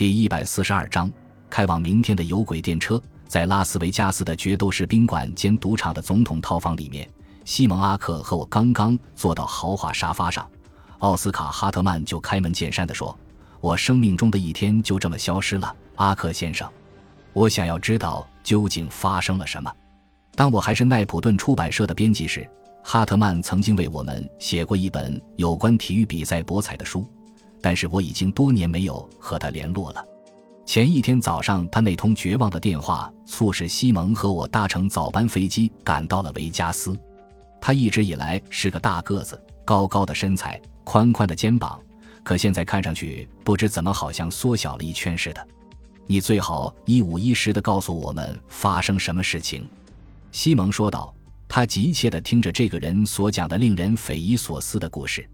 第一百四十二章，开往明天的有轨电车。在拉斯维加斯的决斗士宾馆兼赌场的总统套房里面，西蒙·阿克和我刚刚坐到豪华沙发上，奥斯卡·哈特曼就开门见山地说：“我生命中的一天就这么消失了，阿克先生。我想要知道究竟发生了什么。”当我还是奈普顿出版社的编辑时，哈特曼曾经为我们写过一本有关体育比赛博彩的书。但是我已经多年没有和他联络了。前一天早上，他那通绝望的电话促使西蒙和我搭乘早班飞机赶到了维加斯。他一直以来是个大个子、高高的身材、宽宽的肩膀，可现在看上去不知怎么好像缩小了一圈似的。你最好一五一十地告诉我们发生什么事情。”西蒙说道。他急切地听着这个人所讲的令人匪夷所思的故事。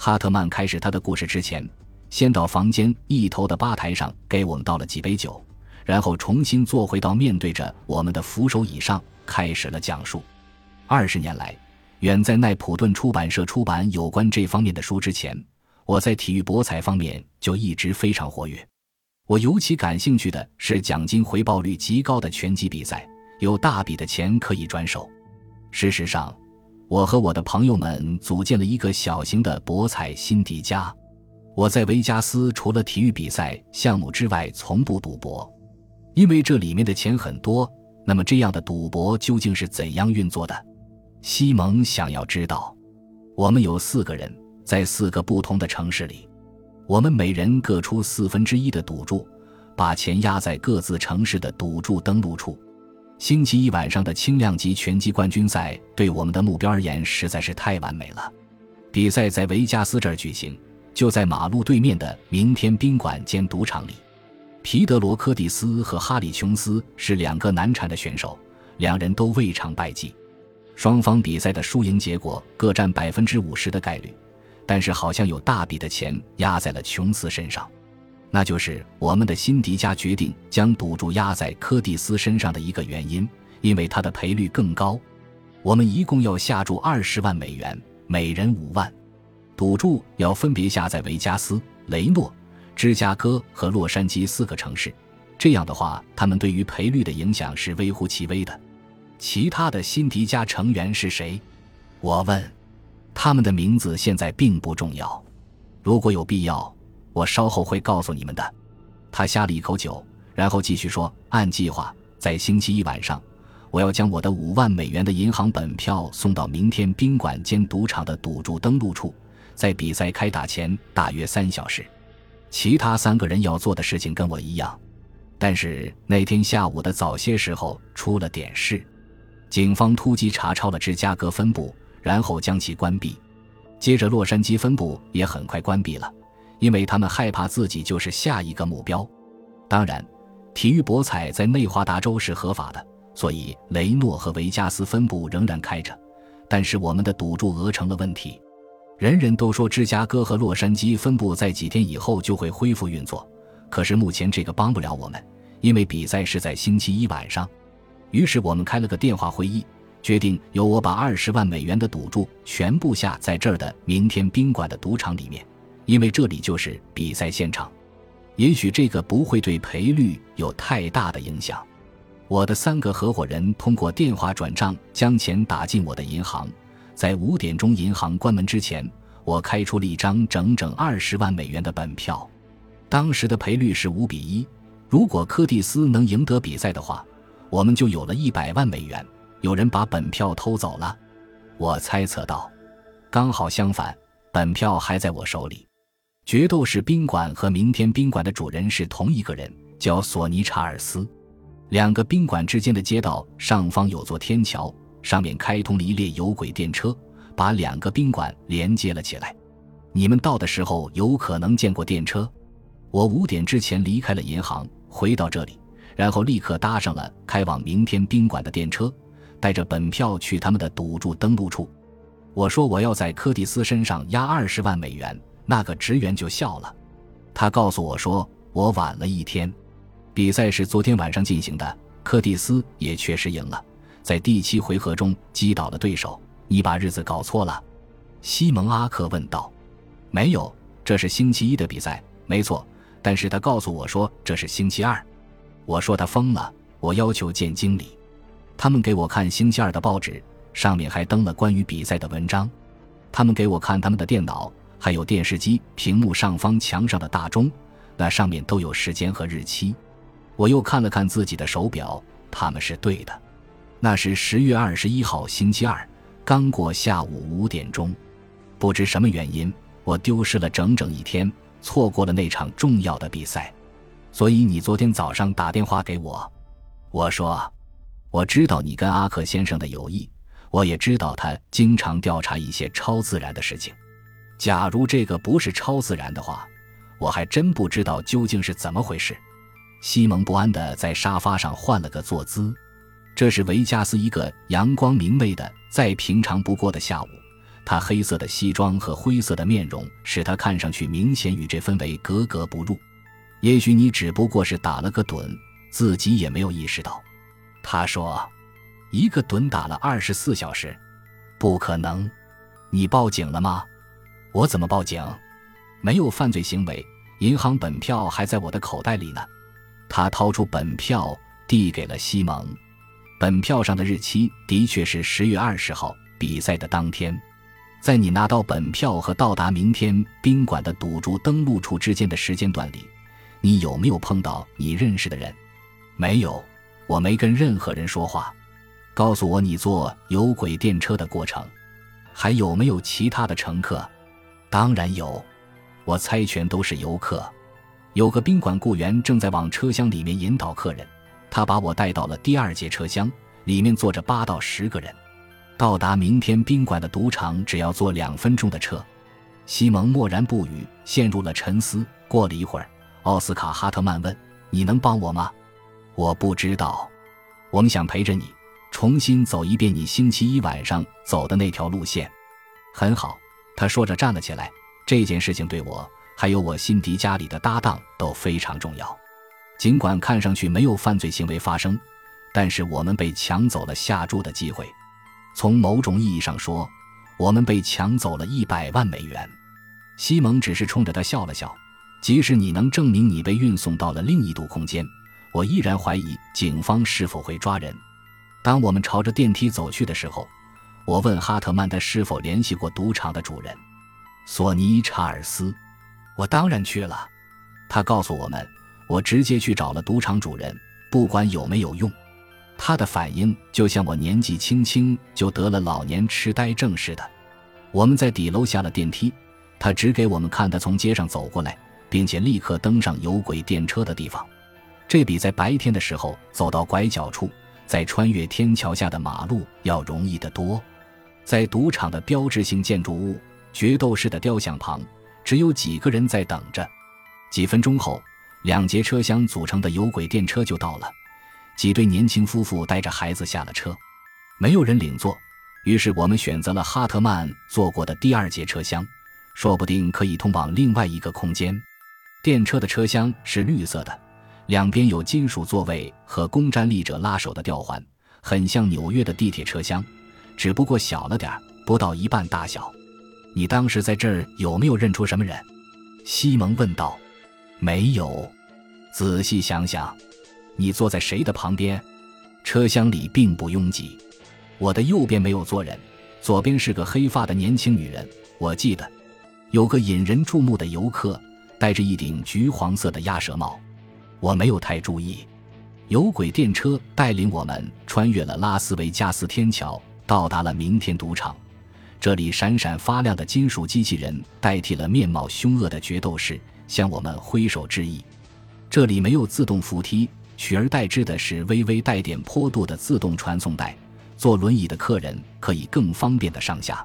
哈特曼开始他的故事之前，先到房间一头的吧台上给我们倒了几杯酒，然后重新坐回到面对着我们的扶手椅上，开始了讲述。二十年来，远在奈普顿出版社出版有关这方面的书之前，我在体育博彩方面就一直非常活跃。我尤其感兴趣的是奖金回报率极高的拳击比赛，有大笔的钱可以转手。事实上。我和我的朋友们组建了一个小型的博彩辛迪加。我在维加斯除了体育比赛项目之外，从不赌博，因为这里面的钱很多。那么，这样的赌博究竟是怎样运作的？西蒙想要知道。我们有四个人，在四个不同的城市里，我们每人各出四分之一的赌注，把钱压在各自城市的赌注登录处。星期一晚上的轻量级拳击冠军赛，对我们的目标而言实在是太完美了。比赛在维加斯这儿举行，就在马路对面的明天宾馆兼赌场里。皮德罗·科蒂斯和哈里·琼斯是两个难缠的选手，两人都未尝败绩。双方比赛的输赢结果各占百分之五十的概率，但是好像有大笔的钱压在了琼斯身上。那就是我们的辛迪加决定将赌注压在柯蒂斯身上的一个原因，因为他的赔率更高。我们一共要下注二十万美元，每人五万。赌注要分别下在维加斯、雷诺、芝加哥和洛杉矶四个城市。这样的话，他们对于赔率的影响是微乎其微的。其他的辛迪加成员是谁？我问。他们的名字现在并不重要。如果有必要。我稍后会告诉你们的。他呷了一口酒，然后继续说：“按计划，在星期一晚上，我要将我的五万美元的银行本票送到明天宾馆兼赌场的赌注登录处，在比赛开打前大约三小时。其他三个人要做的事情跟我一样，但是那天下午的早些时候出了点事，警方突击查抄了芝加哥分部，然后将其关闭，接着洛杉矶分部也很快关闭了。”因为他们害怕自己就是下一个目标。当然，体育博彩在内华达州是合法的，所以雷诺和维加斯分部仍然开着。但是我们的赌注额成了问题。人人都说芝加哥和洛杉矶分部在几天以后就会恢复运作，可是目前这个帮不了我们，因为比赛是在星期一晚上。于是我们开了个电话会议，决定由我把二十万美元的赌注全部下在这儿的明天宾馆的赌场里面。因为这里就是比赛现场，也许这个不会对赔率有太大的影响。我的三个合伙人通过电话转账将钱打进我的银行，在五点钟银行关门之前，我开出了一张整整二十万美元的本票。当时的赔率是五比一，如果柯蒂斯能赢得比赛的话，我们就有了一百万美元。有人把本票偷走了，我猜测到，刚好相反，本票还在我手里。决斗士宾馆和明天宾馆的主人是同一个人，叫索尼查尔斯。两个宾馆之间的街道上方有座天桥，上面开通了一列有轨电车，把两个宾馆连接了起来。你们到的时候有可能见过电车。我五点之前离开了银行，回到这里，然后立刻搭上了开往明天宾馆的电车，带着本票去他们的赌注登录处。我说我要在柯蒂斯身上压二十万美元。那个职员就笑了，他告诉我说：“我晚了一天，比赛是昨天晚上进行的。柯蒂斯也确实赢了，在第七回合中击倒了对手。你把日子搞错了。”西蒙阿克问道。“没有，这是星期一的比赛，没错。但是他告诉我说这是星期二。我说他疯了，我要求见经理。他们给我看星期二的报纸，上面还登了关于比赛的文章。他们给我看他们的电脑，还有电视机屏幕上方墙上的大钟，那上面都有时间和日期。我又看了看自己的手表，他们是对的，那是十月二十一号星期二，刚过下午五点钟。不知什么原因，我丢失了整整一天，错过了那场重要的比赛。所以你昨天早上打电话给我，我说，我知道你跟阿克先生的友谊。我也知道他经常调查一些超自然的事情。假如这个不是超自然的话，我还真不知道究竟是怎么回事。西蒙不安地在沙发上换了个坐姿。这是维加斯一个阳光明媚的、再平常不过的下午。他黑色的西装和灰色的面容使他看上去明显与这氛围格格不入。也许你只不过是打了个盹，自己也没有意识到。他说。一个盹打了二十四小时，不可能！你报警了吗？我怎么报警？没有犯罪行为，银行本票还在我的口袋里呢。他掏出本票递给了西蒙，本票上的日期的确是十月二十号，比赛的当天。在你拿到本票和到达明天宾馆的赌注登陆处之间的时间段里，你有没有碰到你认识的人？没有，我没跟任何人说话。告诉我你坐有轨电车的过程，还有没有其他的乘客？当然有，我猜全都是游客。有个宾馆雇员正在往车厢里面引导客人，他把我带到了第二节车厢，里面坐着八到十个人。到达明天宾馆的赌场只要坐两分钟的车。西蒙默然不语，陷入了沉思。过了一会儿，奥斯卡·哈特曼问：“你能帮我吗？”“我不知道。”“我们想陪着你。”重新走一遍你星期一晚上走的那条路线，很好。他说着站了起来。这件事情对我还有我辛迪家里的搭档都非常重要。尽管看上去没有犯罪行为发生，但是我们被抢走了下注的机会。从某种意义上说，我们被抢走了一百万美元。西蒙只是冲着他笑了笑。即使你能证明你被运送到了另一度空间，我依然怀疑警方是否会抓人。当我们朝着电梯走去的时候，我问哈特曼他是否联系过赌场的主人，索尼·查尔斯。我当然去了。他告诉我们，我直接去找了赌场主人，不管有没有用。他的反应就像我年纪轻轻就得了老年痴呆症似的。我们在底楼下了电梯，他指给我们看他从街上走过来，并且立刻登上有轨电车的地方。这比在白天的时候走到拐角处。再穿越天桥下的马路要容易得多，在赌场的标志性建筑物决斗士的雕像旁，只有几个人在等着。几分钟后，两节车厢组成的有轨电车就到了，几对年轻夫妇带着孩子下了车，没有人领座，于是我们选择了哈特曼坐过的第二节车厢，说不定可以通往另外一个空间。电车的车厢是绿色的。两边有金属座位和供站立者拉手的吊环，很像纽约的地铁车厢，只不过小了点不到一半大小。你当时在这儿有没有认出什么人？西蒙问道。没有。仔细想想，你坐在谁的旁边？车厢里并不拥挤。我的右边没有坐人，左边是个黑发的年轻女人。我记得，有个引人注目的游客，戴着一顶橘黄色的鸭舌帽。我没有太注意，有轨电车带领我们穿越了拉斯维加斯天桥，到达了明天赌场。这里闪闪发亮的金属机器人代替了面貌凶恶的决斗士，向我们挥手致意。这里没有自动扶梯，取而代之的是微微带点坡度的自动传送带，坐轮椅的客人可以更方便的上下。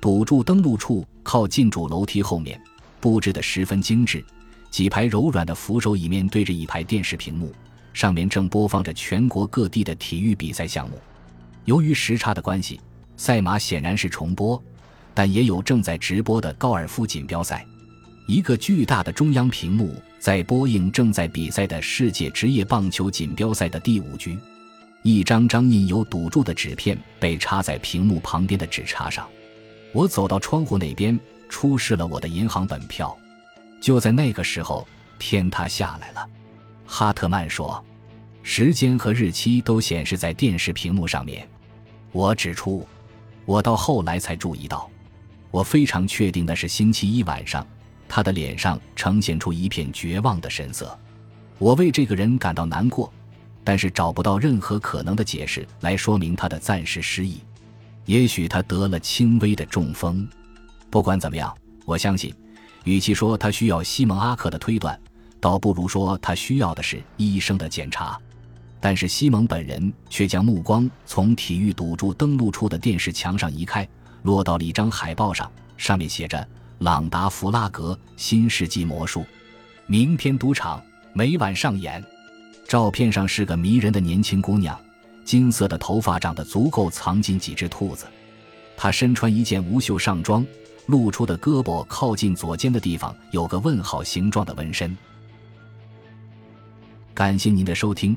赌注登陆处靠近主楼梯后面，布置的十分精致。几排柔软的扶手椅面对着一排电视屏幕，上面正播放着全国各地的体育比赛项目。由于时差的关系，赛马显然是重播，但也有正在直播的高尔夫锦标赛。一个巨大的中央屏幕在播映正在比赛的世界职业棒球锦标赛的第五局。一张张印有赌注的纸片被插在屏幕旁边的纸插上。我走到窗户那边，出示了我的银行本票。就在那个时候，天塌下来了。哈特曼说：“时间和日期都显示在电视屏幕上面。”我指出：“我到后来才注意到。我非常确定的是星期一晚上，他的脸上呈现出一片绝望的神色。我为这个人感到难过，但是找不到任何可能的解释来说明他的暂时失忆。也许他得了轻微的中风。不管怎么样，我相信，与其说他需要西蒙阿克的推断。”倒不如说，他需要的是医生的检查。但是西蒙本人却将目光从体育赌注登录处的电视墙上移开，落到了一张海报上，上面写着“朗达·弗拉格新世纪魔术，明天赌场每晚上演”。照片上是个迷人的年轻姑娘，金色的头发长得足够藏进几只兔子。她身穿一件无袖上装，露出的胳膊靠近左肩的地方有个问号形状的纹身。感谢您的收听，